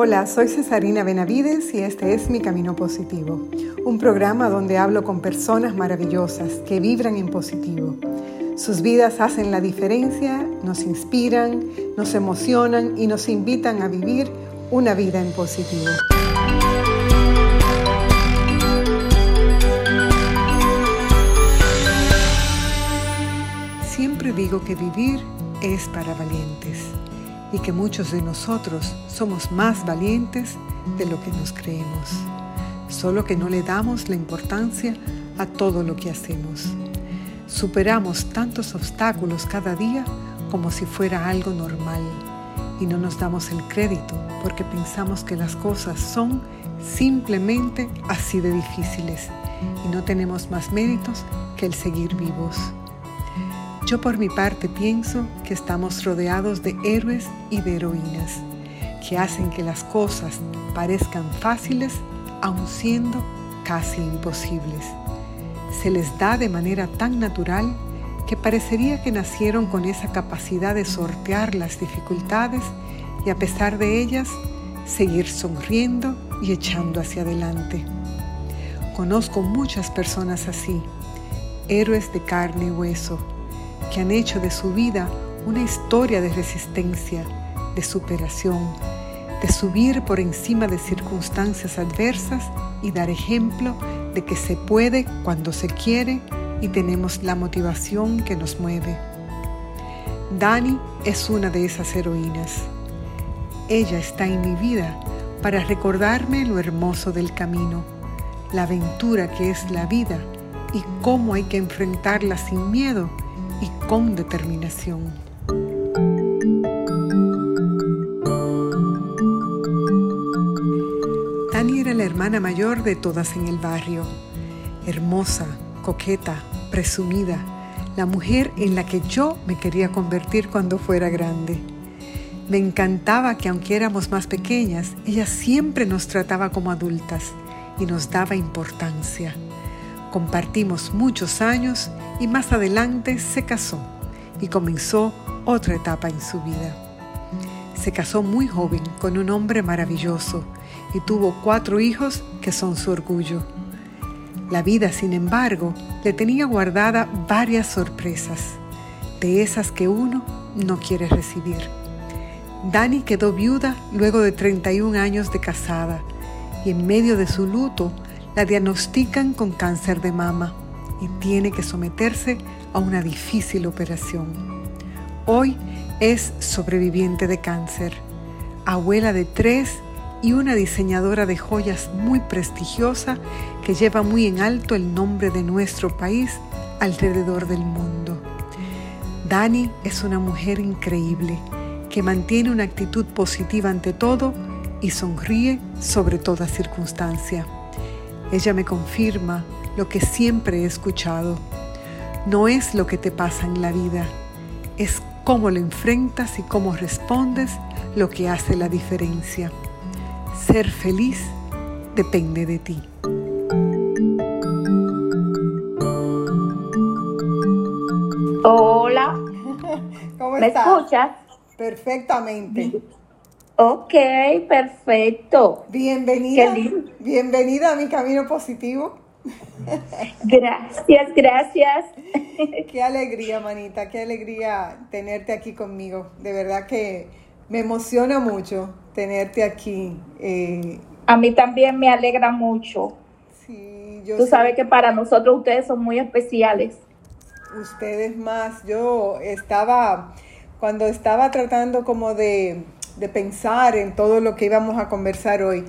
Hola, soy Cesarina Benavides y este es Mi Camino Positivo, un programa donde hablo con personas maravillosas que vibran en positivo. Sus vidas hacen la diferencia, nos inspiran, nos emocionan y nos invitan a vivir una vida en positivo. Siempre digo que vivir es para valientes y que muchos de nosotros somos más valientes de lo que nos creemos, solo que no le damos la importancia a todo lo que hacemos. Superamos tantos obstáculos cada día como si fuera algo normal y no nos damos el crédito porque pensamos que las cosas son simplemente así de difíciles y no tenemos más méritos que el seguir vivos. Yo por mi parte pienso que estamos rodeados de héroes y de heroínas que hacen que las cosas parezcan fáciles aun siendo casi imposibles. Se les da de manera tan natural que parecería que nacieron con esa capacidad de sortear las dificultades y a pesar de ellas seguir sonriendo y echando hacia adelante. Conozco muchas personas así, héroes de carne y hueso que han hecho de su vida una historia de resistencia, de superación, de subir por encima de circunstancias adversas y dar ejemplo de que se puede cuando se quiere y tenemos la motivación que nos mueve. Dani es una de esas heroínas. Ella está en mi vida para recordarme lo hermoso del camino, la aventura que es la vida y cómo hay que enfrentarla sin miedo y con determinación. Dani era la hermana mayor de todas en el barrio, hermosa, coqueta, presumida, la mujer en la que yo me quería convertir cuando fuera grande. Me encantaba que aunque éramos más pequeñas, ella siempre nos trataba como adultas y nos daba importancia. Compartimos muchos años y más adelante se casó y comenzó otra etapa en su vida. Se casó muy joven con un hombre maravilloso y tuvo cuatro hijos que son su orgullo. La vida, sin embargo, le tenía guardada varias sorpresas, de esas que uno no quiere recibir. Dani quedó viuda luego de 31 años de casada y en medio de su luto la diagnostican con cáncer de mama y tiene que someterse a una difícil operación. Hoy es sobreviviente de cáncer, abuela de tres y una diseñadora de joyas muy prestigiosa que lleva muy en alto el nombre de nuestro país alrededor del mundo. Dani es una mujer increíble que mantiene una actitud positiva ante todo y sonríe sobre toda circunstancia. Ella me confirma lo que siempre he escuchado. No es lo que te pasa en la vida, es cómo lo enfrentas y cómo respondes lo que hace la diferencia. Ser feliz depende de ti. Hola. ¿Cómo ¿Me estás? escuchas? Perfectamente. Ok, perfecto. Bienvenida. Bienvenida a mi camino positivo. Gracias, gracias. Qué alegría, manita, qué alegría tenerte aquí conmigo. De verdad que me emociona mucho tenerte aquí. Eh, A mí también me alegra mucho. sí, yo Tú sé- sabes que para nosotros ustedes son muy especiales. ustedes más. Yo estaba, cuando estaba tratando como de, de pensar en todo lo que íbamos a conversar hoy,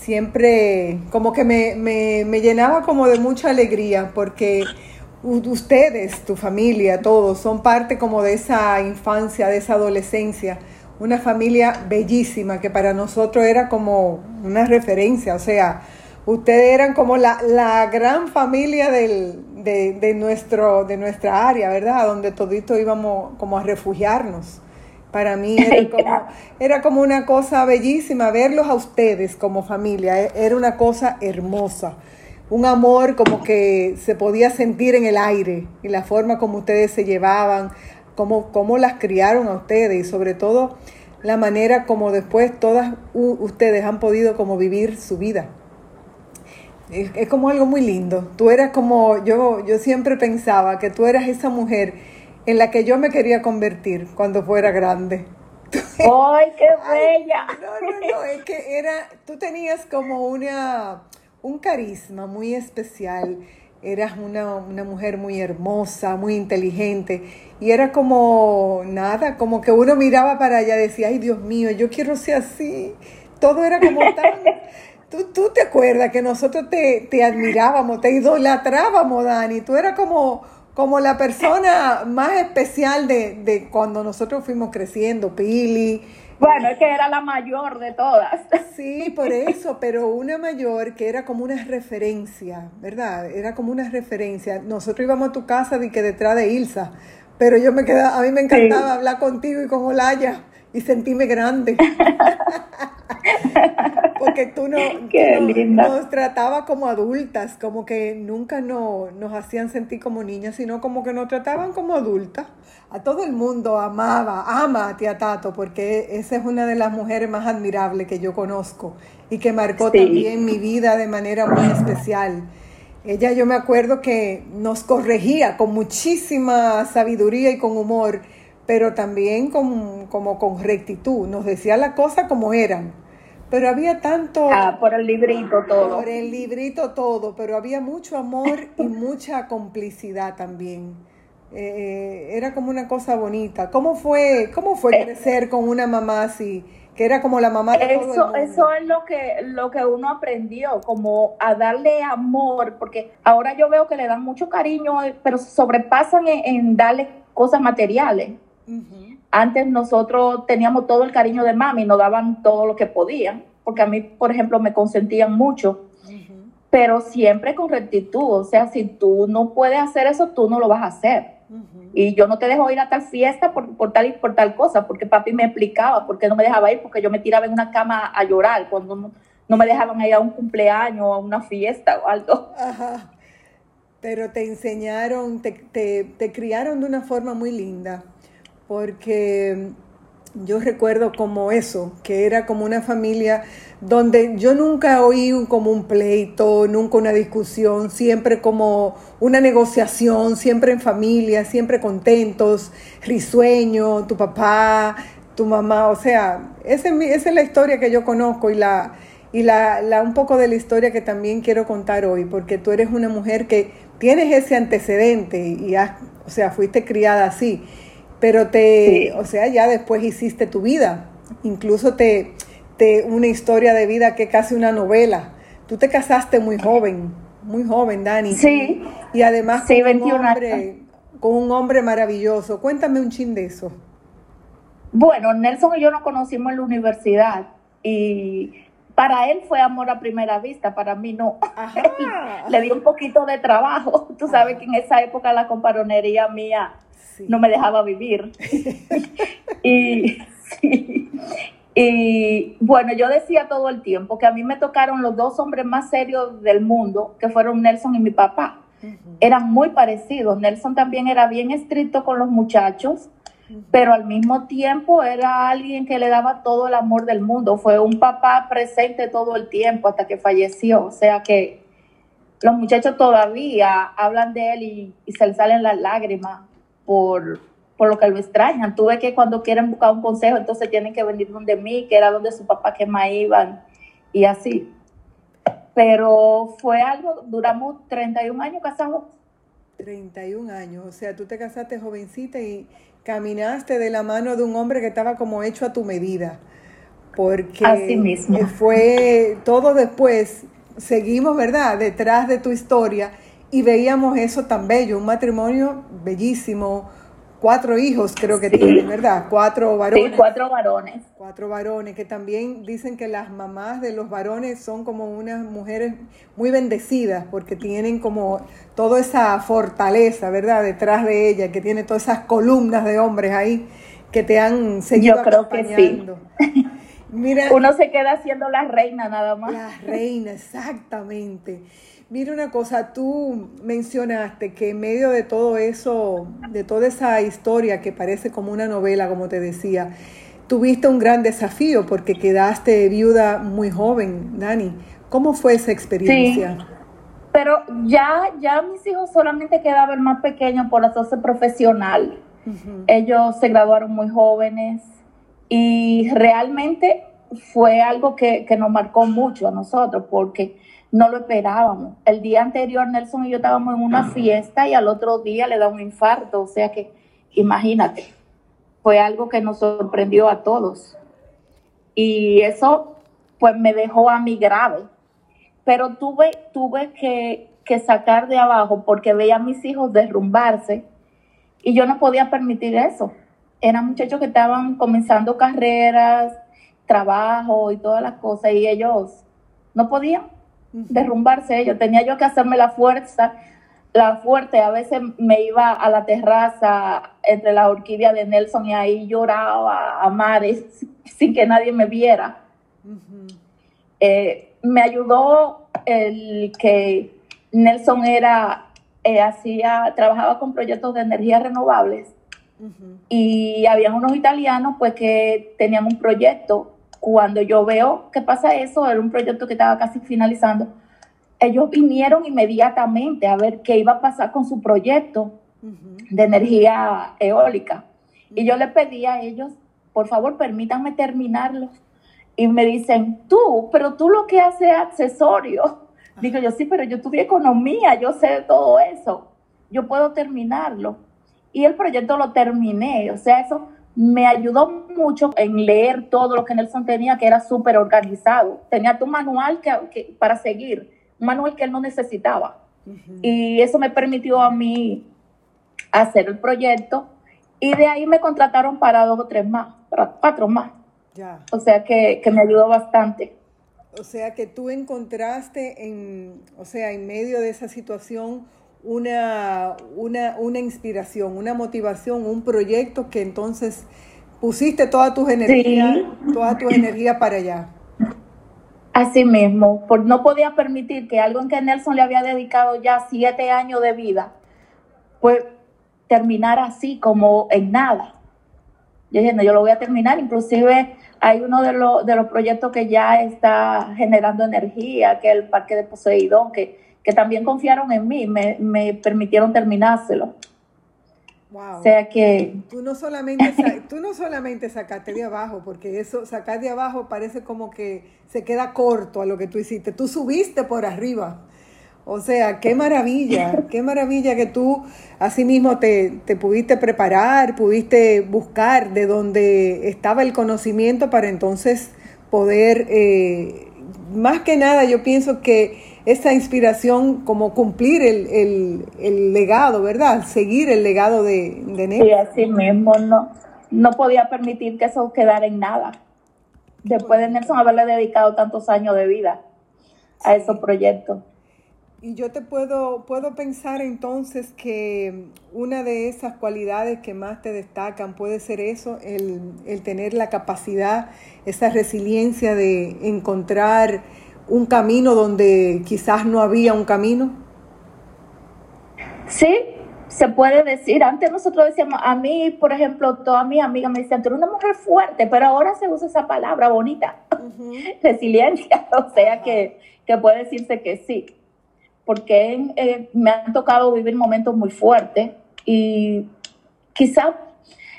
siempre como que me, me, me llenaba como de mucha alegría porque ustedes, tu familia, todos, son parte como de esa infancia, de esa adolescencia. Una familia bellísima que para nosotros era como una referencia, o sea, ustedes eran como la, la gran familia del, de, de nuestro, de nuestra área, ¿verdad? Donde todito íbamos como a refugiarnos. Para mí era como, era como una cosa bellísima verlos a ustedes como familia, e- era una cosa hermosa. Un amor como que se podía sentir en el aire y la forma como ustedes se llevaban, cómo, cómo las criaron a ustedes y sobre todo la manera como después todas ustedes han podido como vivir su vida. Es, es, como algo muy lindo. Tú eras como, yo, yo siempre pensaba que tú eras esa mujer en la que yo me quería convertir cuando fuera grande. ¡Ay, qué bella! no, no, no, es que era, tú tenías como una, un carisma muy especial, eras una, una mujer muy hermosa, muy inteligente, y era como nada, como que uno miraba para allá y decía, ay Dios mío, yo quiero ser así. Todo era como tan... Tú, tú te acuerdas que nosotros te, te admirábamos, te idolatrábamos, Dani. Tú eras como como la persona más especial de, de cuando nosotros fuimos creciendo, Pili. Bueno, es que era la mayor de todas. Sí, por eso, pero una mayor que era como una referencia, ¿verdad? Era como una referencia. Nosotros íbamos a tu casa de que detrás de Ilsa, pero yo me quedaba, a mí me encantaba hablar contigo y con Olaya y sentirme grande. Porque tú, no, nos tratabas como adultas, como que nunca no, nos hacían sentir como niñas, sino como que nos trataban como adultas. A todo el mundo amaba, ama a tía Tato, porque esa es una de las mujeres más admirables que yo conozco y que marcó también mi vida de manera muy especial. Ella yo me acuerdo que nos corregía con muchísima sabiduría y con humor, pero también con, como con rectitud. Nos decía las cosas como eran pero había tanto... Ah, por el librito todo. Por el librito todo, pero había mucho amor y mucha complicidad también. Eh, era como una cosa bonita. ¿Cómo fue, cómo fue eh. crecer con una mamá así? Que era como la mamá de eso, todo el mundo? Eso es lo que, lo que uno aprendió, como a darle amor, porque ahora yo veo que le dan mucho cariño, pero sobrepasan en, darle cosas materiales. Antes nosotros teníamos todo el cariño de mami, nos daban todo lo que podían, porque a mí, por ejemplo, me consentían mucho, pero siempre con rectitud. O sea, si tú no puedes hacer eso, tú no lo vas a hacer. Y yo no te dejo ir a tal fiesta por, por, tal y por tal cosa, porque papi me explicaba por qué no me dejaba ir, porque yo me tiraba en una cama a llorar cuando no, no me dejaban ir a un cumpleaños o a una fiesta o algo. Ajá. Pero te enseñaron, te, te, te criaron de una forma muy linda porque yo recuerdo como eso, que era como una familia donde yo nunca oí como un pleito, nunca una discusión, siempre como una negociación, siempre en familia, siempre contentos, risueño, tu papá, tu mamá, o sea, esa es, la historia que yo conozco y la y la, la, un poco de la historia que también quiero contar hoy, porque tú eres una mujer que tienes ese antecedente y o sea, fuiste criada así. Pero te, o sea, ya después hiciste tu vida, incluso te, te, una historia de vida que es casi una novela. Tú te casaste muy joven, muy joven, Dani. Sí. Y además con, un hombre, con un hombre maravilloso. Cuéntame un chin de eso. Bueno, Nelson y yo nos conocimos en la universidad y para él fue amor a primera vista, para mí no. Le dio un poquito de trabajo. Tú sabes que en esa época la comparonería mía no me dejaba vivir. y, y bueno, yo decía todo el tiempo que a mí me tocaron los dos hombres más serios del mundo, que fueron Nelson y mi papá. Eran muy parecidos. Nelson también era bien estricto con los muchachos, pero al mismo tiempo era alguien que le daba todo el amor del mundo. Fue un papá presente todo el tiempo hasta que falleció. O sea que los muchachos todavía hablan de él y, se les salen las lágrimas por, por lo que lo extrañan. Tuve que cuando quieren buscar un consejo, entonces tienen que venir donde mí, que era donde su papá que más iban, y así. Pero fue algo, duramos 31 años casados. 31 años, o sea, tú te casaste jovencita y caminaste de la mano de un hombre que estaba como hecho a tu medida. Porque Así mismo. fue todo después, seguimos, ¿verdad?, detrás de tu historia y veíamos eso tan bello, un matrimonio bellísimo, cuatro hijos creo que tiene, ¿verdad? Cuatro varones. Sí, cuatro varones. Cuatro varones, que también dicen que las mamás de los varones son como unas mujeres muy bendecidas, porque tienen como toda esa fortaleza, ¿verdad? Detrás de ella, que tiene todas esas columnas de hombres ahí que te han seguido Yo creo que sí. Mira, Uno se queda siendo la reina nada más. La reina, exactamente. Mira una cosa, tú mencionaste que en medio de todo eso, de toda esa historia que parece como una novela, como te decía, tuviste un gran desafío porque quedaste viuda muy joven, Dani. ¿Cómo fue esa experiencia? Sí, pero ya, ya mis hijos solamente quedaban más pequeños por hacerse profesional. Ellos se graduaron muy jóvenes y realmente fue algo que, que, nos marcó mucho a nosotros porque no lo esperábamos. El día anterior Nelson y yo estábamos en una fiesta y al otro día le da un infarto. O sea que, imagínate, fue algo que nos sorprendió a todos. Y eso pues me dejó a mí grave. Pero tuve, tuve que, que sacar de abajo porque veía a mis hijos derrumbarse y yo no podía permitir eso. Eran muchachos que estaban comenzando carreras, trabajo y todas las cosas y ellos no podían derrumbarse ellos. Tenía yo que hacerme la fuerza, la fuerte. A veces me iba a la terraza entre la orquídea de Nelson y ahí lloraba a mares sin que nadie me viera. Eh, me ayudó el que Nelson era, eh, hacía, trabajaba con proyectos de energías renovables y había unos italianos pues que tenían un proyecto cuando yo veo que pasa eso, era un proyecto que estaba casi finalizando, ellos vinieron inmediatamente a ver qué iba a pasar con su proyecto de energía eólica. Y yo le pedí a ellos, por favor, permítanme terminarlo. Y me dicen, tú, pero tú lo que haces es accesorio. Digo yo, sí, pero yo estudié economía, yo sé todo eso. Yo puedo terminarlo. Y el proyecto lo terminé. O sea, eso me ayudó mucho en leer todo lo que Nelson tenía, que era súper organizado. Tenía tu manual que, para seguir, un manual que él no necesitaba. Y eso me permitió a mí hacer el proyecto. Y de ahí me contrataron para dos o tres más, para cuatro más. Ya. O sea que, que me ayudó bastante. O sea que tú encontraste en, o sea, en medio de esa situación una, una, una inspiración, una motivación, un proyecto que entonces pusiste toda tus energías, toda tu energía para allá. Así mismo, por, no podía permitir que algo en que Nelson le había dedicado ya siete años de vida, pues terminara así como en nada. Yo dije, no, yo lo voy a terminar, inclusive hay uno de, los de los proyectos que ya está generando energía, que es el Parque de Poseidón, que que también confiaron en mí, me, me permitieron terminárselo. Wow. O sea que... Tú no, solamente, tú no solamente sacaste de abajo, porque eso, sacar de abajo parece como que se queda corto a lo que tú hiciste. Tú subiste por arriba. O sea, qué maravilla, qué maravilla que tú así mismo te, te pudiste preparar, pudiste buscar de donde estaba el conocimiento para entonces poder, eh, más que nada yo pienso que esa inspiración como cumplir el, el, legado, ¿verdad? Seguir el legado de, de Nelson. Sí, así mismo, no, no podía permitir que eso quedara en nada. Después de Nelson haberle dedicado tantos años de vida a esos proyectos. Y yo te puedo, puedo pensar entonces que una de esas cualidades que más te destacan puede ser eso, el, el tener la capacidad, esa resiliencia de encontrar un camino donde quizás no había un camino? Sí, se puede decir. Antes nosotros decíamos, a mí, por ejemplo, todas mis amigas me decían, tú eres una mujer fuerte, pero ahora se usa esa palabra bonita, resiliencia. O sea que, puede decirse que sí, porque eh, me han tocado vivir momentos muy fuertes y quizás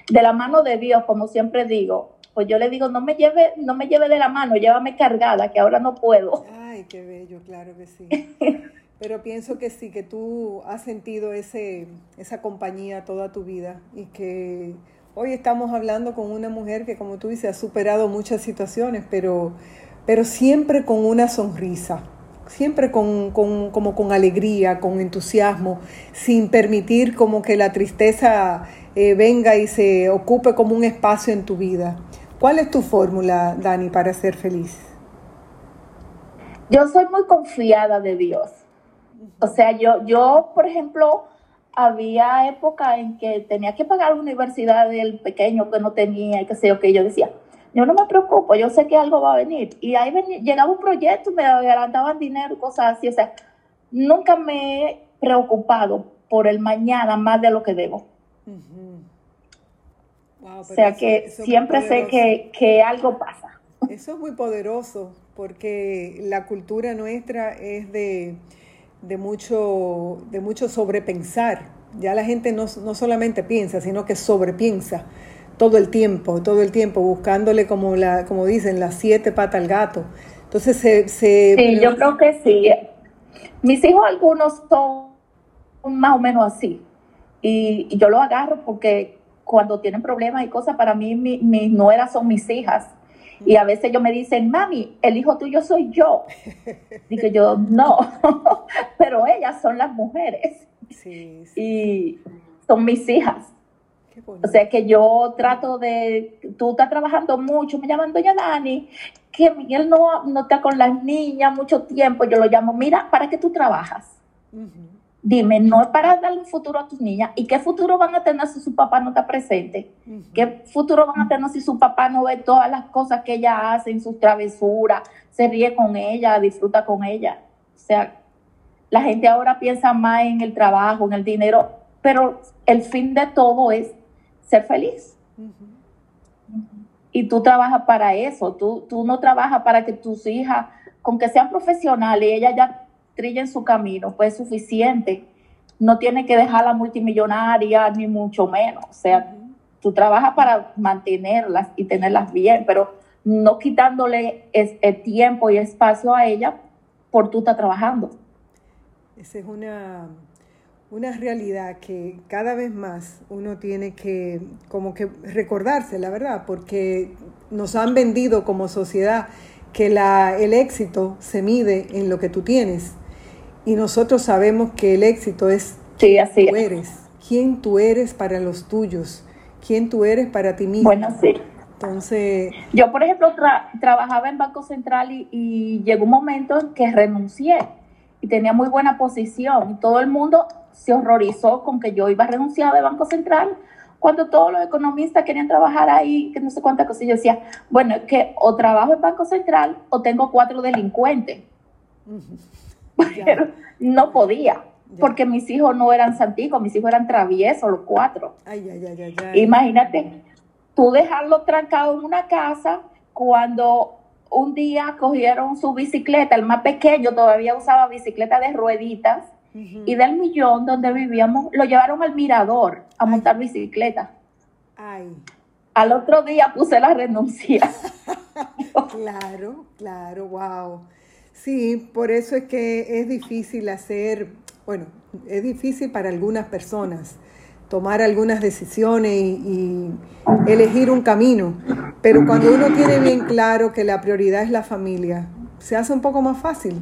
de la mano de Dios, como siempre digo, pues yo le digo, no me lleve, no me lleve de la mano, llévame cargada, que ahora no puedo. Ay, qué bello, claro que sí. Pero pienso que sí, que tú has sentido ese, esa compañía toda tu vida y que hoy estamos hablando con una mujer que, como tú dices, ha superado muchas situaciones, pero, pero siempre con una sonrisa, siempre con, con, como con alegría, con entusiasmo, sin permitir como que la tristeza eh, venga y se ocupe como un espacio en tu vida. ¿Cuál es tu fórmula, Dani, para ser feliz? Yo soy muy confiada de Dios. O sea, yo, yo, por ejemplo, había época en que tenía que pagar la universidad del pequeño que no tenía y qué sé yo, que yo decía, yo no me preocupo, yo sé que algo va a venir. Y ahí llegaba un proyecto, me adelantaban dinero, cosas así. O sea, nunca me he preocupado por el mañana más de lo que debo. O sea que siempre sé que, que algo pasa. Eso es muy poderoso porque la cultura nuestra es de, de, mucho, de mucho sobrepensar. Ya la gente no, no solamente piensa, sino que sobrepiensa todo el tiempo, todo el tiempo, buscándole como, la, como dicen, las siete patas al gato. Entonces se... se sí, yo creo que sí. Mis hijos algunos son más o menos así. Y, yo lo agarro porque cuando tienen problemas y cosas, para mí mis nueras son mis hijas. Y a veces ellos me dicen, mami, el hijo tuyo soy yo. Digo yo, no, pero ellas son las mujeres. Sí, Y son mis hijas. O sea que yo trato de, tú estás trabajando mucho, me llaman doña Dani, que Miguel no, no está con las niñas mucho tiempo, yo lo llamo, mira, ¿para qué tú trabajas? Dime, no es para darle un futuro a tus niñas. ¿Y qué futuro van a tener si su papá no está presente? ¿Qué futuro van a tener si su papá no ve todas las cosas que ella hace en sus travesuras, se ríe con ella, disfruta con ella? O sea, la gente ahora piensa más en el trabajo, en el dinero, pero el fin de todo es ser feliz. Y tú trabajas para eso, tú, tú no trabajas para que tus hijas, con que sean profesionales, ellas ya trillen su camino, pues es suficiente. No tiene que dejarla multimillonaria, ni mucho menos. O sea, tú trabajas para mantenerlas y tenerlas bien, pero no quitándole el tiempo y espacio a ella por tú estar trabajando. Esa es una una realidad que cada vez más uno tiene que como que recordarse, la verdad, porque nos han vendido como sociedad que la, el éxito se mide en lo que tú tienes y nosotros sabemos que el éxito es sí, así tú eres, quién tú eres para los tuyos, quién tú eres para ti mismo. Bueno, sí. Entonces... Yo, por ejemplo, trabajaba en Banco Central y, y llegó un momento en que renuncié y tenía muy buena posición y todo el mundo se horrorizó con que yo iba a renunciar de Banco Central cuando todos los economistas querían trabajar ahí, que no sé cuántas cosas. Yo decía, bueno, es que o trabajo en Banco Central o tengo cuatro delincuentes. Pero no podía, porque mis hijos no eran santicos, mis hijos eran traviesos, los cuatro. Imagínate, tú dejarlo trancado en una casa cuando un día cogieron su bicicleta, el más pequeño todavía usaba bicicleta de rueditas y del millón donde vivíamos lo llevaron al mirador a montar bicicleta. Ay. Al otro día puse la renuncia. claro, claro, wow. Sí, por eso es que es difícil hacer, bueno, es difícil para algunas personas tomar algunas decisiones y, elegir un camino, pero cuando uno tiene bien claro que la prioridad es la familia, se hace un poco más fácil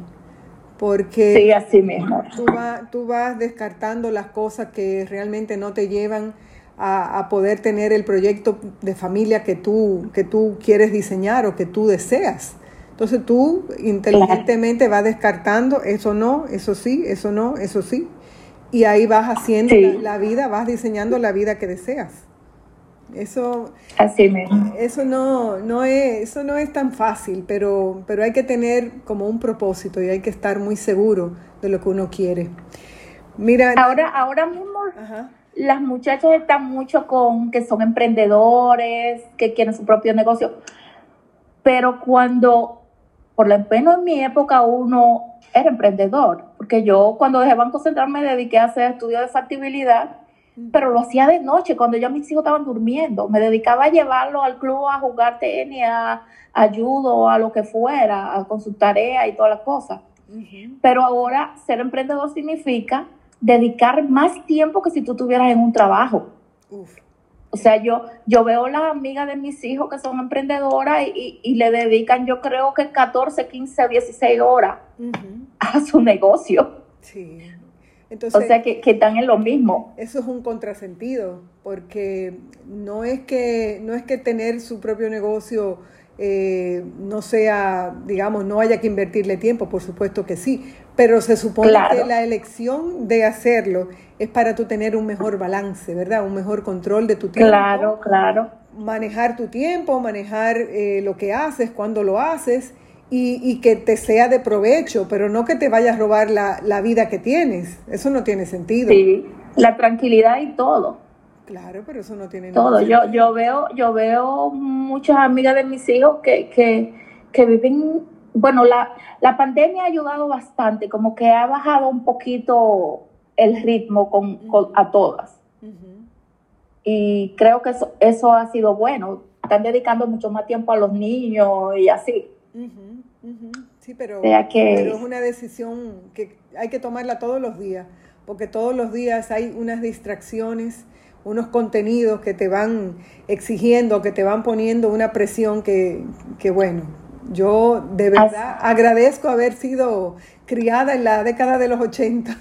porque sí, así mismo. Tú, tú vas descartando las cosas que realmente no te llevan a, poder tener el proyecto de familia que tú, que tú quieres diseñar o que tú deseas. Entonces tú inteligentemente vas descartando eso no, eso sí, eso no, eso sí. Y ahí vas haciendo la, vida, vas diseñando la vida que deseas. Eso, Así eso no, no es, eso no es tan fácil, pero, pero hay que tener como un propósito y hay que estar muy seguro de lo que uno quiere. Mira, ahora, ahora mismo las muchachas están mucho con que son emprendedores, que quieren su propio negocio, pero cuando, por lo menos en mi época, uno era emprendedor, porque yo cuando dejé Banco Central me dediqué a hacer estudios de factibilidad pero lo hacía de noche, cuando ya mis hijos estaban durmiendo. Me dedicaba a llevarlo al club a jugar tenis, a, ayudo, a lo que fuera, con su tarea y todas las cosas. Pero ahora ser emprendedor significa dedicar más tiempo que si tú estuvieras en un trabajo. O sea, yo, yo veo las amigas de mis hijos que son emprendedoras y, y, le dedican, yo creo que 14, 15, 16 horas a su negocio. Sí o sea que, que, están en lo mismo. Eso es un contrasentido, porque no es que, no es que tener su propio negocio eh, no sea, digamos, no haya que invertirle tiempo, por supuesto que sí, pero se supone que la elección de hacerlo es para tú tener un mejor balance, ¿verdad? Un mejor control de tu tiempo. Claro, claro. Manejar tu tiempo, manejar eh, lo que haces, cuando lo haces y, que te sea de provecho, pero no que te vaya a robar la, vida que tienes. Eso no tiene sentido. Sí, la tranquilidad y todo. Claro, pero eso no tiene todo. Yo, yo veo, yo veo muchas amigas de mis hijos que, que, que viven, bueno, la, la pandemia ha ayudado bastante, como que ha bajado un poquito el ritmo con, a todas. Y creo que eso, eso ha sido bueno. Están dedicando mucho más tiempo a los niños y así. Sí, pero, pero es una decisión que hay que tomarla todos los días, porque todos los días hay unas distracciones, unos contenidos que te van exigiendo, que te van poniendo una presión que, que bueno, yo de verdad agradezco haber sido criada en la década de los 80.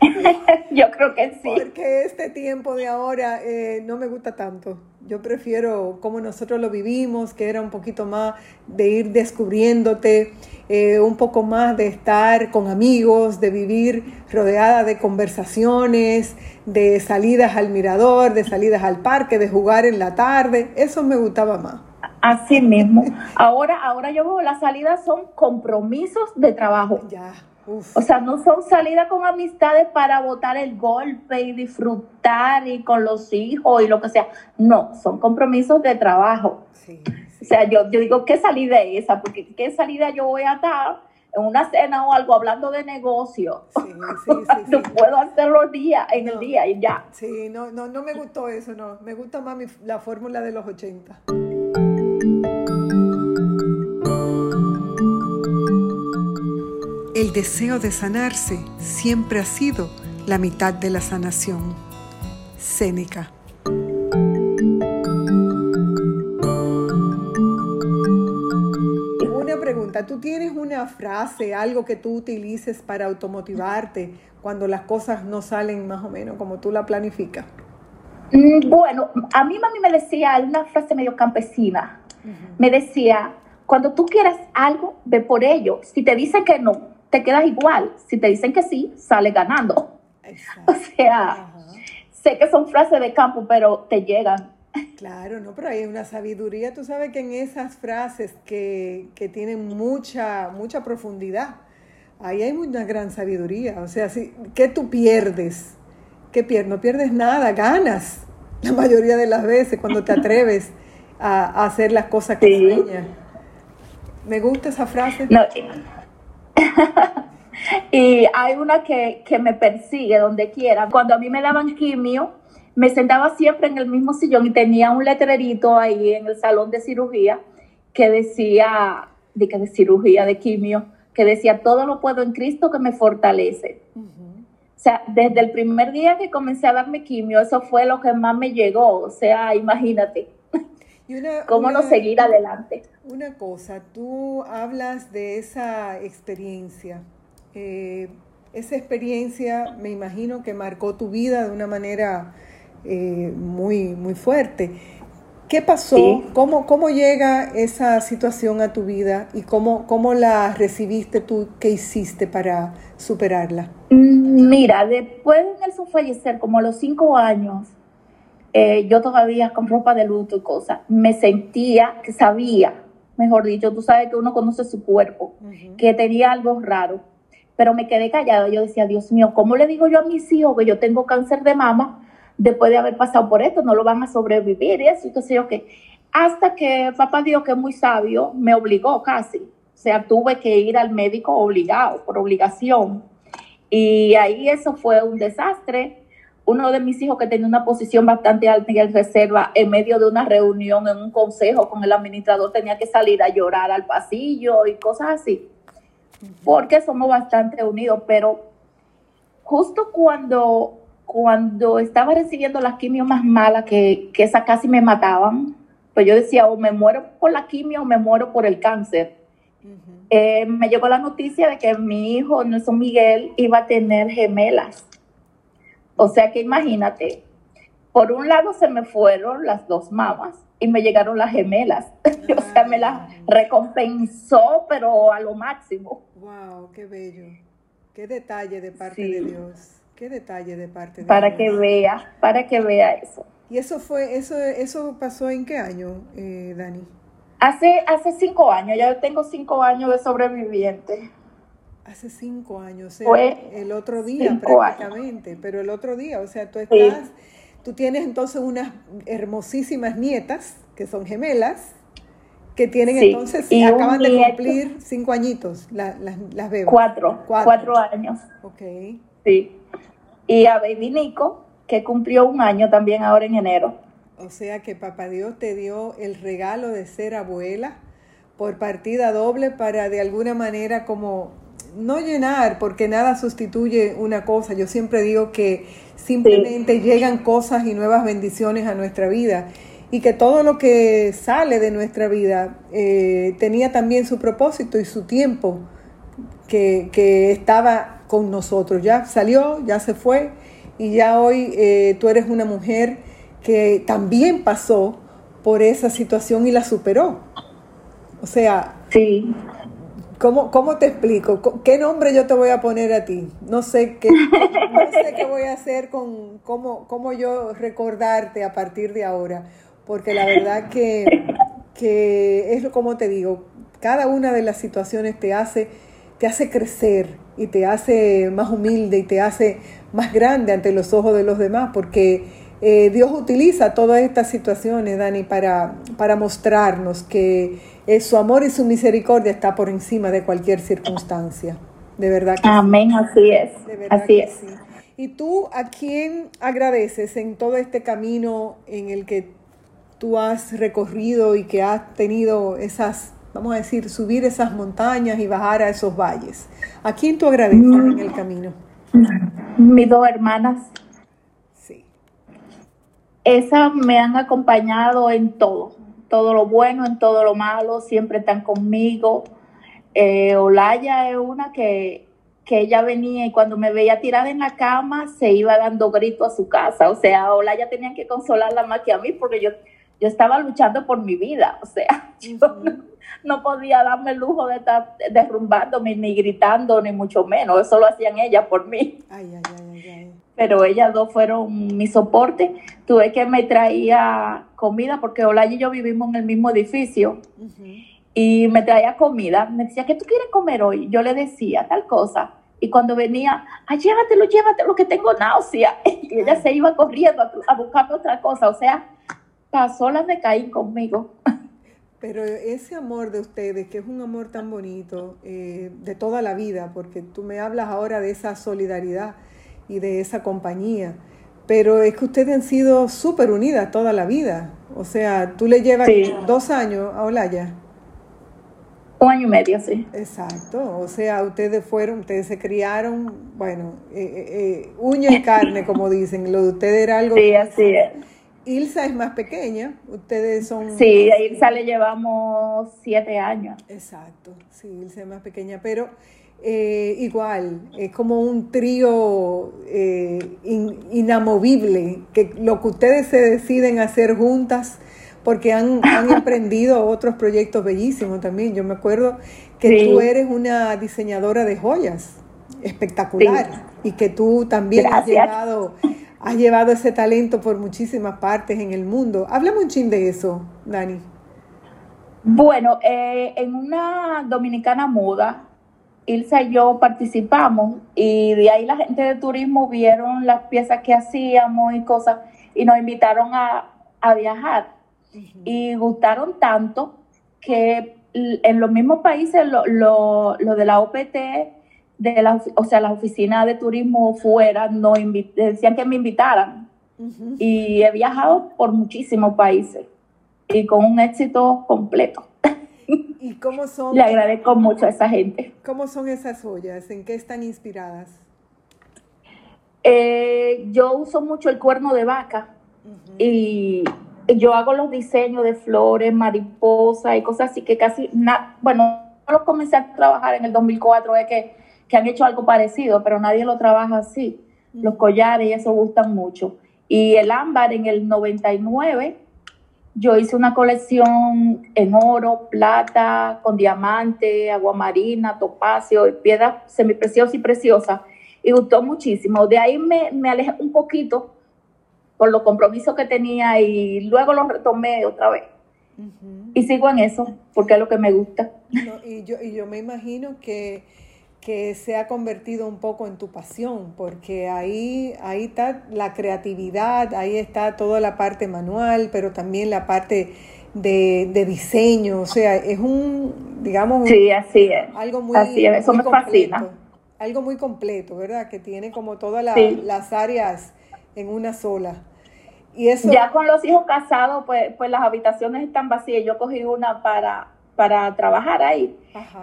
Yo creo que sí. Porque este tiempo de ahora eh, no me gusta tanto. Yo prefiero como nosotros lo vivimos, que era un poquito más de ir descubriéndote, eh, un poco más de estar con amigos, de vivir rodeada de conversaciones, de salidas al mirador, de salidas al parque, de jugar en la tarde. Eso me gustaba más. Así mismo. Ahora, ahora yo veo las salidas son compromisos de trabajo. Ya. O sea, no son salidas con amistades para botar el golpe y disfrutar y con los hijos y lo que sea. No, son compromisos de trabajo. O sea, yo, yo digo, ¿qué salida es esa? Porque ¿qué salida yo voy a dar en una cena o algo hablando de negocio? Sí, sí, sí, puedo hacerlo día, en el día y ya. Sí, no, no, no me gustó eso, no. Me gusta más la fórmula de los 80. El deseo de sanarse siempre ha sido la mitad de la sanación. Séneca. Una pregunta, ¿tú tienes una frase, algo que tú utilices para automotivarte cuando las cosas no salen más o menos como tú la planificas? Mm, bueno, a mí mami me decía una frase medio campesina. Me decía, cuando tú quieras algo, ve por ello. Si te dicen que no, te quedas igual. Si te dicen que sí, sales ganando. O sea, sé que son frases de campo, pero te llegan. Claro, no, pero hay una sabiduría. Tú sabes que en esas frases que, que tienen mucha, mucha profundidad, ahí hay una gran sabiduría. O sea, si, ¿qué tú pierdes? ¿Qué pierdes? No pierdes nada, ganas la mayoría de las veces cuando te atreves a, hacer las cosas que sí. Me gusta esa frase. No, y hay una que, me persigue donde quiera. Cuando a mí me daban quimio, me sentaba siempre en el mismo sillón y tenía un letrerito ahí en el salón de cirugía que decía, de que de cirugía, de quimio, que decía, todo lo puedo en Cristo que me fortalece. O sea, desde el primer día que comencé a darme quimio, eso fue lo que más me llegó. O sea, imagínate. ¿Cómo no seguir adelante? Una cosa, tú hablas de esa experiencia. Eh, esa experiencia me imagino que marcó tu vida de una manera eh, muy, muy fuerte. ¿Qué pasó? ¿Cómo, ¿Cómo llega esa situación a tu vida y cómo, cómo la recibiste tú? ¿Qué hiciste para superarla? Mm, mira, después de Nelson fallecer, como a los cinco años, eh, yo todavía con ropa de luto y cosas, me sentía que sabía, mejor dicho, tú sabes que uno conoce su cuerpo, que tenía algo raro, pero me quedé callada. Yo decía, Dios mío, ¿cómo le digo yo a mis hijos que yo tengo cáncer de mama después de haber pasado por esto? No lo van a sobrevivir y eso sé yo qué. Hasta que papá Dios, que es muy sabio, me obligó casi. O sea, tuve que ir al médico obligado, por obligación. Y ahí eso fue un desastre uno de mis hijos que tenía una posición bastante alta en el reserva, en medio de una reunión, en un consejo con el administrador, tenía que salir a llorar al pasillo y cosas así, porque somos bastante unidos, pero justo cuando, cuando estaba recibiendo la quimio más mala, que, que esa casi me mataban, pues yo decía, o me muero por la quimio o me muero por el cáncer. Eh, me llegó la noticia de que mi hijo, Nelson Miguel, iba a tener gemelas. O sea que imagínate, por un lado se me fueron las dos mamas y me llegaron las gemelas. o sea, me las recompensó, pero a lo máximo. ¡Wow! ¡Qué bello! ¡Qué detalle de parte de Dios! ¡Qué detalle de parte de para Dios! Para que vea, para que vea eso. ¿Y eso fue, eso, eso pasó en qué año, eh, Dani? Hace, hace cinco años, ya tengo cinco años de sobreviviente. Hace cinco años, o sea, el otro día prácticamente, pero el otro día, o sea, tú estás, Tú tienes entonces unas hermosísimas nietas, que son gemelas, que tienen entonces, y acaban de cumplir cinco añitos, las, las bebés. Cuatro, cuatro, años. Ok. Sí. Y a Baby Nico, que cumplió un año también ahora en enero. O sea que Papá Dios te dio el regalo de ser abuela por partida doble para de alguna manera como no llenar, porque nada sustituye una cosa. Yo siempre digo que simplemente llegan cosas y nuevas bendiciones a nuestra vida y que todo lo que sale de nuestra vida eh, tenía también su propósito y su tiempo que, estaba con nosotros. Ya salió, ya se fue y ya hoy eh, tú eres una mujer que también pasó por esa situación y la superó. O sea, sí. ¿Cómo, ¿Cómo, te explico? ¿Qué nombre yo te voy a poner a ti? No sé qué, no sé qué voy a hacer con cómo, cómo yo recordarte a partir de ahora porque la verdad que, que es como te digo, cada una de las situaciones te hace, te hace crecer y te hace más humilde y te hace más grande ante los ojos de los demás, porque eh, Dios utiliza todas estas situaciones, Dani, para, para mostrarnos que eh, su amor y su misericordia está por encima de cualquier circunstancia. De verdad que Amén, así es. así es. ¿Y tú a quién agradeces en todo este camino en el que tú has recorrido y que has tenido esas, vamos a decir, subir esas montañas y bajar a esos valles. ¿A quién tú agradeces en el camino? Mis dos hermanas. Sí. Esas me han acompañado en todo, todo lo bueno, en todo lo malo, siempre están conmigo. Eh, Olaya es una que, que ella venía y cuando me veía tirada en la cama se iba dando grito a su casa. O sea, Olaya tenía que consolarla más que a mí porque yo yo estaba luchando por mi vida, o sea, yo no, podía darme el lujo de estar derrumbándome, ni gritando, ni mucho menos, eso lo hacían ellas por mí. Pero ellas dos fueron mi soporte. Tuve que me traía comida, porque Olaya y yo vivimos en el mismo edificio, y me traía comida. Me decía, ¿qué tú quieres comer hoy? Yo le decía tal cosa. Y cuando venía, ah, llévatelo, llévatelo, que tengo náusea. Y ella se iba corriendo a, a buscarme otra cosa. O sea, pasó las de Caín conmigo. Pero ese amor de ustedes, que es un amor tan bonito, eh, de toda la vida, porque tú me hablas ahora de esa solidaridad y de esa compañía, pero es que ustedes han sido súper unidas toda la vida. O sea, tú le llevas dos años a Olaya. Un año y medio, sí. Exacto, o sea, ustedes fueron, ustedes se criaron, bueno, eh, eh, eh uña y carne, como dicen, lo de ustedes era algo... Sí, así es Ilsa es más pequeña, ustedes son... Sí, a Ilsa le llevamos siete años. Exacto, sí, Ilsa es más pequeña, pero eh, igual, es como un trío eh, inamovible, que lo que ustedes se deciden hacer juntas, porque han, emprendido otros proyectos bellísimos también. Yo me acuerdo que tú eres una diseñadora de joyas espectacular y que tú también has llegado has llevado ese talento por muchísimas partes en el mundo. Háblame un chin de eso, Dani. Bueno, eh, en una dominicana muda, Ilsa y yo participamos y de ahí la gente de turismo vieron las piezas que hacíamos y cosas y nos invitaron a, viajar. Y gustaron tanto que en los mismos países lo, lo, lo de la OPT de la, o sea, las oficinas de turismo fuera no decían que me invitaran. Y he viajado por muchísimos países y con un éxito completo. ¿Y cómo son? Le agradezco mucho a esa gente. ¿Cómo son esas joyas? ¿En qué están inspiradas? Eh, yo uso mucho el cuerno de vaca y yo hago los diseños de flores, mariposas y cosas así que casi, bueno, lo comencé a trabajar en el 2004, es que que han hecho algo parecido, pero nadie lo trabaja así. Los collares y eso gustan mucho. Y el ámbar en el 99, yo hice una colección en oro, plata, con diamante, agua marina, topacio, piedra semipreciosa y preciosa. Y gustó muchísimo. De ahí me, me alejé un poquito por los compromisos que tenía y luego lo retomé otra vez. Y sigo en eso, porque es lo que me gusta. y, yo, y yo me imagino que que se ha convertido un poco en tu pasión, porque ahí, ahí está la creatividad, ahí está toda la parte manual, pero también la parte de, diseño, o sea, es un, digamos, sí, así es. algo muy, así es. Eso me completo, fascina. algo muy completo, ¿verdad? Que tiene como todas las áreas en una sola. Y eso... Ya con los hijos casados, pues, pues las habitaciones están vacías. Yo cogí una para para trabajar ahí.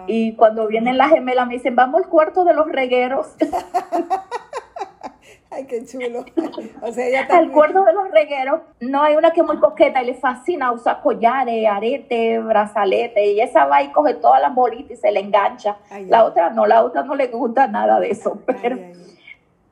Y cuando vienen las gemelas me dicen, vamos al cuarto de los regueros. Ay, qué chulo. O sea, ella Al cuarto de los regueros, no hay una que es muy coqueta y le fascina usar collares, aretes, brazaletes, y esa va y coge todas las bolitas y se le engancha. la otra no, la otra no le gusta nada de eso, pero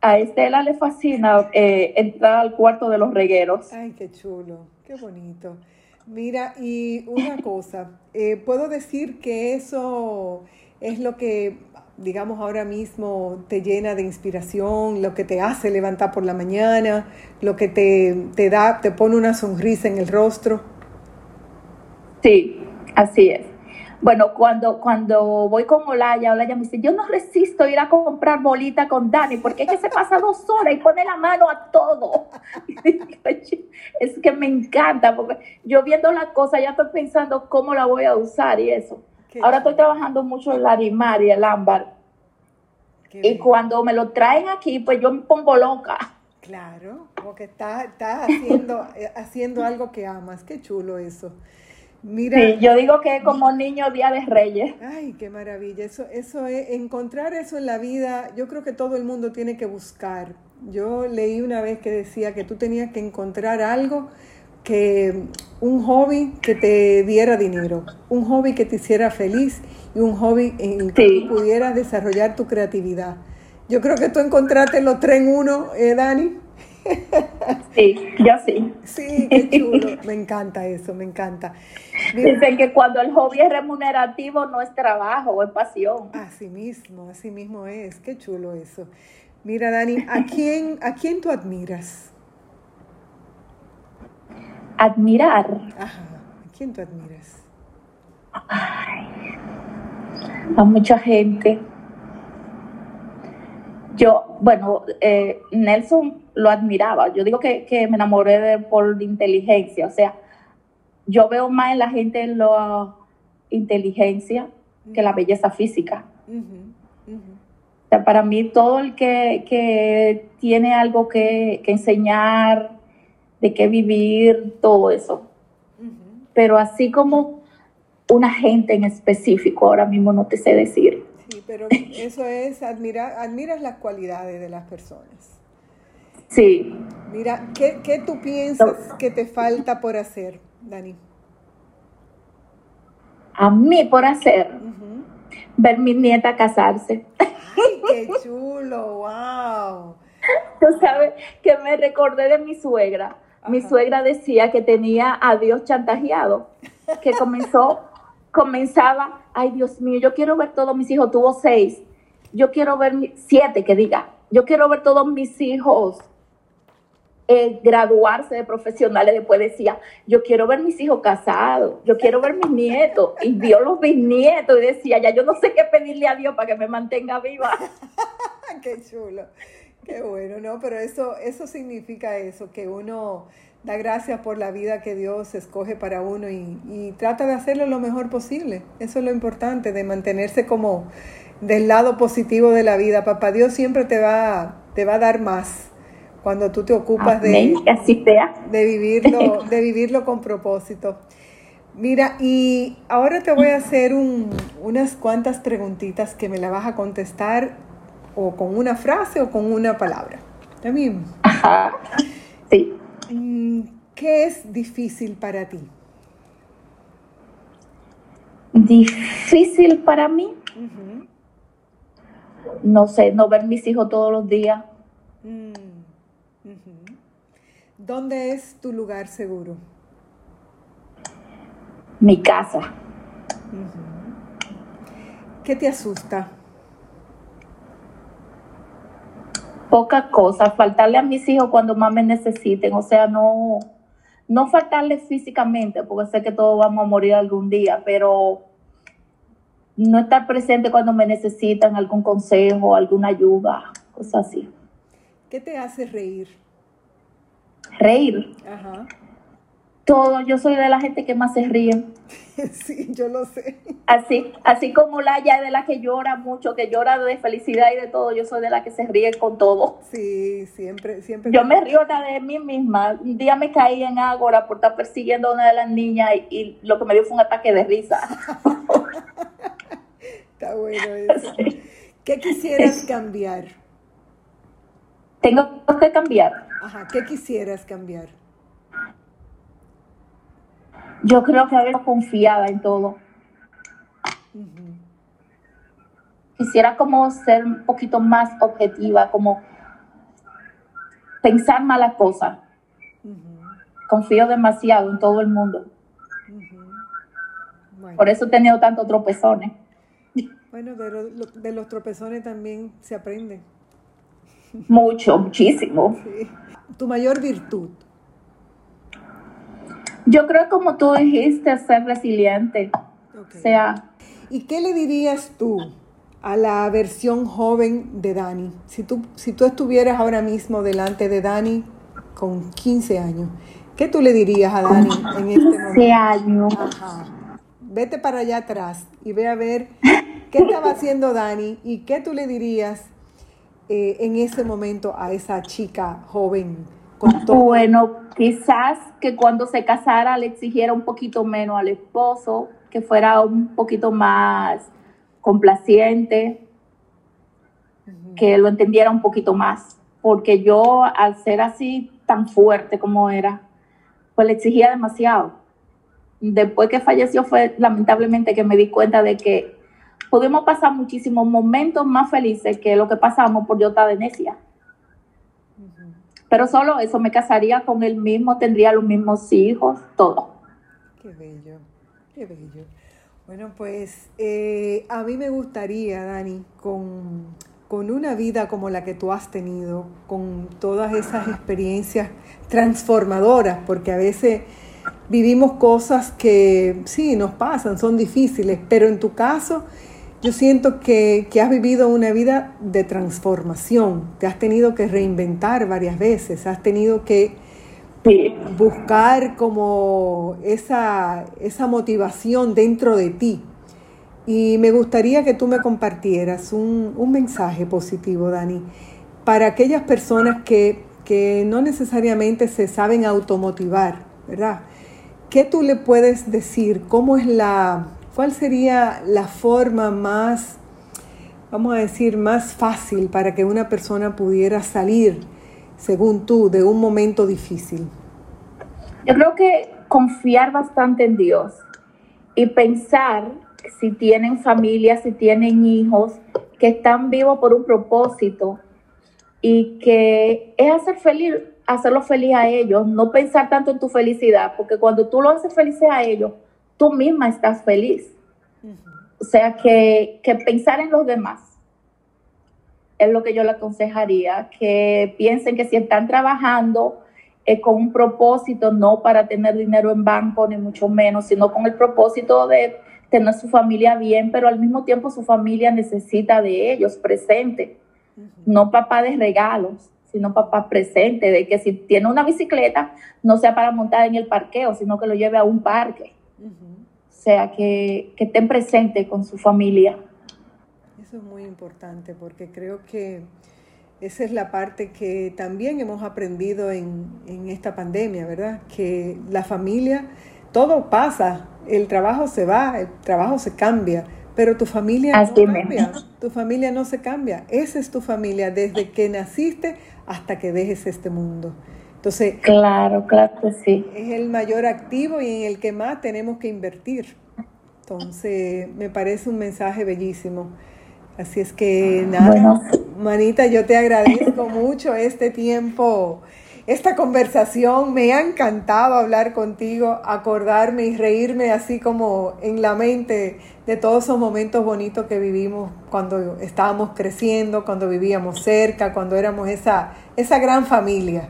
a Estela le fascina eh, entrar al cuarto de los regueros. Ay, qué chulo, qué bonito. Mira, y una cosa, eh, puedo decir que eso es lo que, digamos, ahora mismo te llena de inspiración, lo que te hace levantar por la mañana, lo que te, te da, te pone una sonrisa en el rostro. Sí, así es. Bueno, cuando, cuando voy con Olaya, Olaya me dice, yo no resisto ir a comprar bolita con Dani, porque es que se pasa dos horas y pone la mano a todo. es que me encanta, porque yo viendo la cosa ya estoy pensando cómo la voy a usar y eso. Ahora estoy trabajando mucho el larimar y el ámbar. y cuando me lo traen aquí, pues yo me pongo loca. Claro, porque estás, haciendo, eh, haciendo algo que amas. Qué chulo eso. Mira, sí, yo digo que como niño Día de Reyes. Ay, qué maravilla. Eso, eso es, encontrar eso en la vida, yo creo que todo el mundo tiene que buscar. Yo leí una vez que decía que tú tenías que encontrar algo que un hobby que te diera dinero, un hobby que te hiciera feliz y un hobby en el que pudieras desarrollar tu creatividad. Yo creo que tú encontraste los tres en uno, ¿eh, Dani? Sí, yo sí. Sí, qué chulo. Me encanta eso, me encanta. Dicen que cuando el hobby es remunerativo no es trabajo, es pasión. Así mismo, así mismo es. Qué chulo eso. Mira, Dani, ¿a quién, a quién tú admiras? Admirar. Ajá. ¿A quién tú admiras? a mucha gente. Yo, bueno, eh, Nelson lo admiraba. Yo digo que, me enamoré de por inteligencia. O sea, yo veo más en la gente en la inteligencia que la belleza física. O sea, para mí todo el que, tiene algo que, enseñar, de qué vivir, todo eso. Pero así como una gente en específico, ahora mismo no te sé decir. Sí, pero eso es admirar, admiras las cualidades de las personas. Sí. Mira, ¿qué, qué tú piensas que te falta por hacer, Dani? A mí por hacer. Ver mi nieta casarse. ¡Ay, qué chulo! ¡Wow! Tú sabes que me recordé de mi suegra. Mi suegra decía que tenía a Dios chantajeado, que comenzó, comenzaba, ay Dios mío, yo quiero ver todos mis hijos, tuvo seis, yo quiero ver siete, que diga, yo quiero ver todos mis hijos eh, graduarse de profesionales, después decía, yo quiero ver mis hijos casados, yo quiero ver mis nietos, y vio los bisnietos y decía, ya yo no sé qué pedirle a Dios para que me mantenga viva. qué chulo, qué bueno, ¿no? Pero eso, eso significa eso, que uno da gracias por la vida que Dios escoge para uno y, y trata de hacerlo lo mejor posible. Eso es lo importante, de mantenerse como del lado positivo de la vida. Papá Dios siempre te va, te va a dar más cuando tú te ocupas de, de, vivirlo, de vivirlo con propósito. Mira, y ahora te voy a hacer unas cuantas preguntitas que me la vas a contestar o con una frase o con una palabra. ¿Está bien? Ajá. Sí. Mm, ¿Qué es difícil para ti? Difícil para mí. No sé, no ver mis hijos todos los días. Mm. ¿Dónde es tu lugar seguro? Mi casa. ¿Qué te asusta? Poca cosa, faltarle a mis hijos cuando más me necesiten, o sea, no, no faltarles físicamente, porque sé que todos vamos a morir algún día, pero no estar presente cuando me necesitan algún consejo, alguna ayuda, cosas así. ¿Qué te hace reír? Reír. Ajá. Todo, yo soy de la gente que más se ríe. Sí, yo lo sé. Así, así como la ya de la que llora mucho, que llora de felicidad y de todo, yo soy de la que se ríe con todo. Sí, siempre, siempre. Yo me río de mí misma. Un día me caí en Ágora por estar persiguiendo a una de las niñas y, lo que me dio fue un ataque de risa. Está bueno eso. ¿Qué quisieras cambiar? Tengo que cambiar. Ajá, ¿qué quisieras cambiar? Yo creo que haber confiada en todo. Quisiera como ser un poquito más objetiva, como pensar malas cosas. Confío demasiado en todo el mundo. Por eso he tenido tantos tropezones. Bueno, de, de, los tropezones también se aprende. Mucho, muchísimo. Tu mayor virtud. Yo creo como tú dijiste, ser resiliente. O sea. ¿Y qué le dirías tú a la versión joven de Dani? Si tú, si tú estuvieras ahora mismo delante de Dani con 15 años, ¿qué tú le dirías a Dani en este momento? 15 años. Vete para allá atrás y ve a ver qué estaba haciendo Dani y qué tú le dirías eh, en ese momento a esa chica joven bueno, quizás que cuando se casara le exigiera un poquito menos al esposo, que fuera un poquito más complaciente, que lo entendiera un poquito más, porque yo al ser así tan fuerte como era, pues le exigía demasiado. Después que falleció fue lamentablemente que me di cuenta de que pudimos pasar muchísimos momentos más felices que lo que pasamos por yo estar de necia. Pero solo eso, me casaría con él mismo, tendría los mismos hijos, todo. Qué bello, qué bello. Bueno, pues eh, a mí me gustaría, Dani, con, con una vida como la que tú has tenido, con todas esas experiencias transformadoras, porque a veces vivimos cosas que sí, nos pasan, son difíciles, pero en tu caso yo siento que, has vivido una vida de transformación, te has tenido que reinventar varias veces, has tenido que buscar como esa, esa motivación dentro de ti. Y me gustaría que tú me compartieras un, mensaje positivo, Dani, para aquellas personas que, que no necesariamente se saben automotivar, ¿verdad? ¿Qué tú le puedes decir? ¿Cómo es la, ¿Cuál sería la forma más, vamos a decir, más fácil para que una persona pudiera salir, según tú, de un momento difícil? Yo creo que confiar bastante en Dios y pensar si tienen familia, si tienen hijos, que están vivos por un propósito y que es hacer feliz, hacerlo feliz a ellos, no pensar tanto en tu felicidad, porque cuando tú lo haces feliz a ellos, tú misma estás feliz. O sea, que, pensar en los demás es lo que yo le aconsejaría, que piensen que si están trabajando eh, con un propósito, no para tener dinero en banco, ni mucho menos, sino con el propósito de tener su familia bien, pero al mismo tiempo su familia necesita de ellos presente, no papá de regalos, sino papá presente, de que si tiene una bicicleta, no sea para montar en el parqueo, sino que lo lleve a un parque. O sea, que, estén presentes con su familia. Eso es muy importante porque creo que esa es la parte que también hemos aprendido en, esta pandemia, ¿verdad? Que la familia, todo pasa, el trabajo se va, el trabajo se cambia, pero tu familia no cambia, tu familia no se cambia, esa es tu familia desde que naciste hasta que dejes este mundo. Entonces, claro, claro que sí. Es el mayor activo y en el que más tenemos que invertir. Entonces, me parece un mensaje bellísimo. Así es que nada, manita, yo te agradezco mucho este tiempo, esta conversación. Me ha encantado hablar contigo, acordarme y reírme así como en la mente de todos esos momentos bonitos que vivimos cuando estábamos creciendo, cuando vivíamos cerca, cuando éramos esa, esa gran familia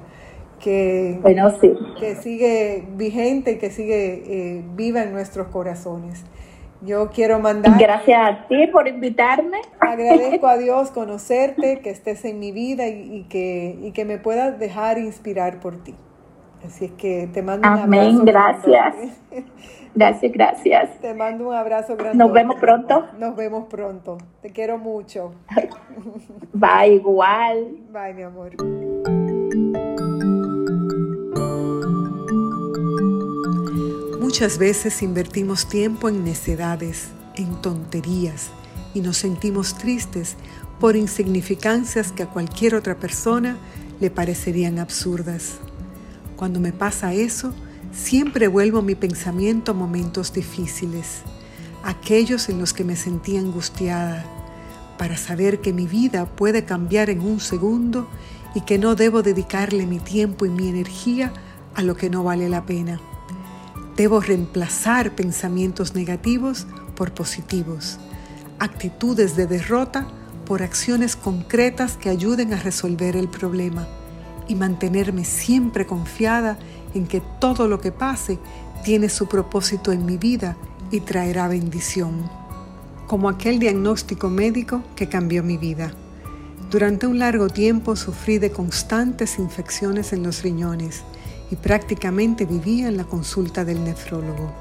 que, bueno, sí. que sigue vigente y que sigue eh, viva en nuestros corazones. Yo quiero mandar... Gracias a ti por invitarme. Agradezco a Dios conocerte, que estés en mi vida y, que, y que me puedas dejar inspirar por ti. Así es que te mando un abrazo. Amén, gracias. Gracias, gracias. Te mando un abrazo grande. Nos vemos pronto. Nos vemos pronto. Te quiero mucho. Bye, igual. Bye, mi amor. Muchas veces invertimos tiempo en necedades, en tonterías, y nos sentimos tristes por insignificancias que a cualquier otra persona le parecerían absurdas. Cuando me pasa eso, siempre vuelvo mi pensamiento a momentos difíciles, aquellos en los que me sentí angustiada, para saber que mi vida puede cambiar en un segundo y que no debo dedicarle mi tiempo y mi energía a lo que no vale la pena. Debo reemplazar pensamientos negativos por positivos, actitudes de derrota por acciones concretas que ayuden a resolver el problema y mantenerme siempre confiada en que todo lo que pase tiene su propósito en mi vida y traerá bendición. Como aquel diagnóstico médico que cambió mi vida. Durante un largo tiempo sufrí de constantes infecciones en los riñones y prácticamente vivía en la consulta del nefrólogo.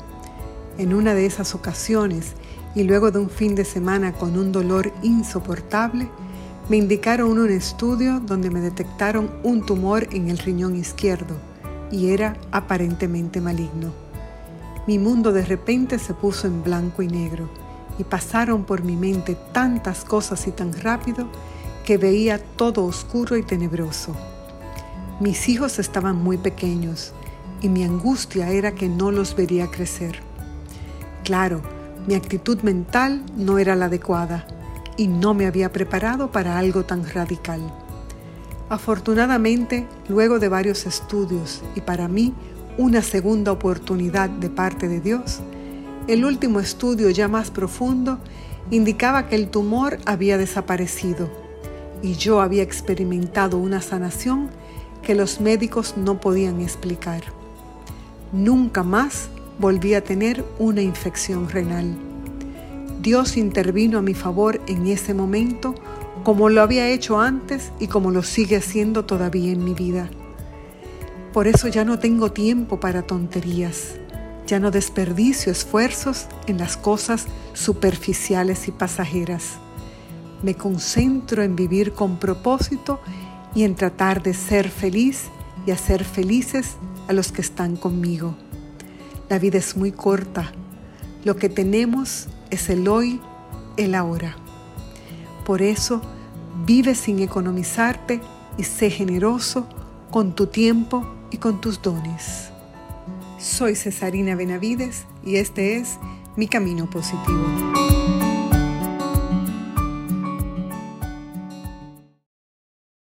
En una de esas ocasiones, y luego de un fin de semana con un dolor insoportable, me indicaron un estudio donde me detectaron un tumor en el riñón izquierdo y era aparentemente maligno. Mi mundo de repente se puso en blanco y negro y pasaron por mi mente tantas cosas y tan rápido que veía todo oscuro y tenebroso. Mis hijos estaban muy pequeños y mi angustia era que no los vería crecer. Claro, mi actitud mental no era la adecuada y no me había preparado para algo tan radical. Afortunadamente, luego de varios estudios y para mí una segunda oportunidad de parte de Dios, el último estudio ya más profundo indicaba que el tumor había desaparecido y yo había experimentado una sanación que los médicos no podían explicar. Nunca más volví a tener una infección renal. Dios intervino a mi favor en ese momento como lo había hecho antes y como lo sigue haciendo todavía en mi vida. Por eso ya no tengo tiempo para tonterías, ya no desperdicio esfuerzos en las cosas superficiales y pasajeras. Me concentro en vivir con propósito y en tratar de ser feliz y hacer felices a los que están conmigo. La vida es muy corta. Lo que tenemos es el hoy, el ahora. Por eso, vive sin economizarte y sé generoso con tu tiempo y con tus dones. Soy Cesarina Benavides y este es Mi Camino Positivo.